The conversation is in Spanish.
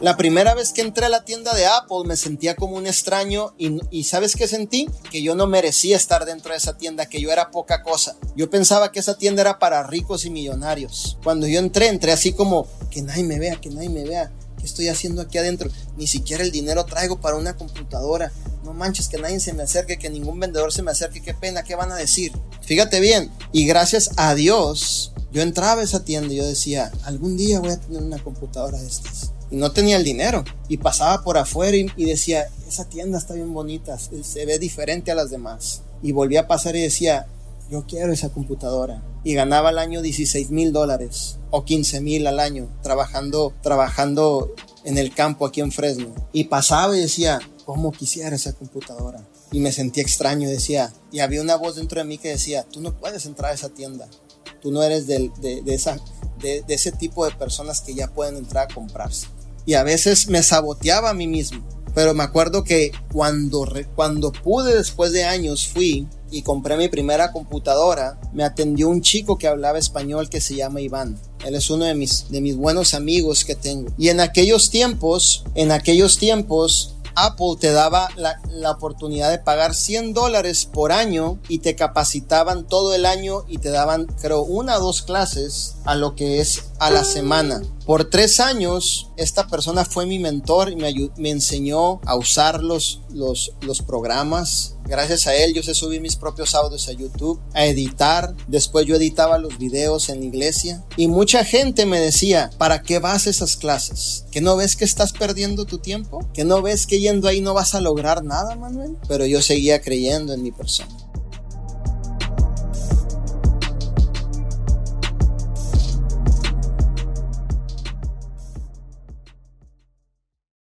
La primera vez que entré a la tienda de Apple me sentía como un extraño y, ¿sabes qué sentí? Que yo no merecía estar dentro de esa tienda, que yo era poca cosa. Yo pensaba que esa tienda era para ricos y millonarios. Cuando yo entré, entré así como que nadie me vea, que nadie me vea. ¿Qué estoy haciendo aquí adentro? Ni siquiera el dinero traigo para una computadora. No manches, que nadie se me acerque, que ningún vendedor se me acerque. Qué pena, ¿qué van a decir? Fíjate bien. Y gracias a Dios, yo entraba a esa tienda y yo decía, algún día voy a tener una computadora de estas. Y no tenía el dinero. Y pasaba por afuera y, y decía, esa tienda está bien bonita, se ve diferente a las demás. Y volví a pasar y decía, yo quiero esa computadora. Y ganaba al año 16 mil dólares o 15 mil al año trabajando, trabajando en el campo aquí en Fresno. Y pasaba y decía, ¿cómo quisiera esa computadora? Y me sentía extraño, decía, y había una voz dentro de mí que decía, tú no puedes entrar a esa tienda. Tú no eres de, de, de esa, de, de ese tipo de personas que ya pueden entrar a comprarse. Y a veces me saboteaba a mí mismo. Pero me acuerdo que cuando, cuando pude, después de años, fui y compré mi primera computadora, me atendió un chico que hablaba español que se llama Iván. Él es uno de mis, de mis buenos amigos que tengo. Y en aquellos tiempos, en aquellos tiempos, Apple te daba la, la, oportunidad de pagar 100 dólares por año y te capacitaban todo el año y te daban, creo, una o dos clases a lo que es a la semana. Por tres años, esta persona fue mi mentor y me, me enseñó a usar los, los, los programas. Gracias a él yo sé subir mis propios audios a YouTube, a editar. Después yo editaba los videos en la iglesia. Y mucha gente me decía, ¿para qué vas a esas clases? ¿Que no ves que estás perdiendo tu tiempo? ¿Que no ves que yendo ahí no vas a lograr nada, Manuel? Pero yo seguía creyendo en mi persona.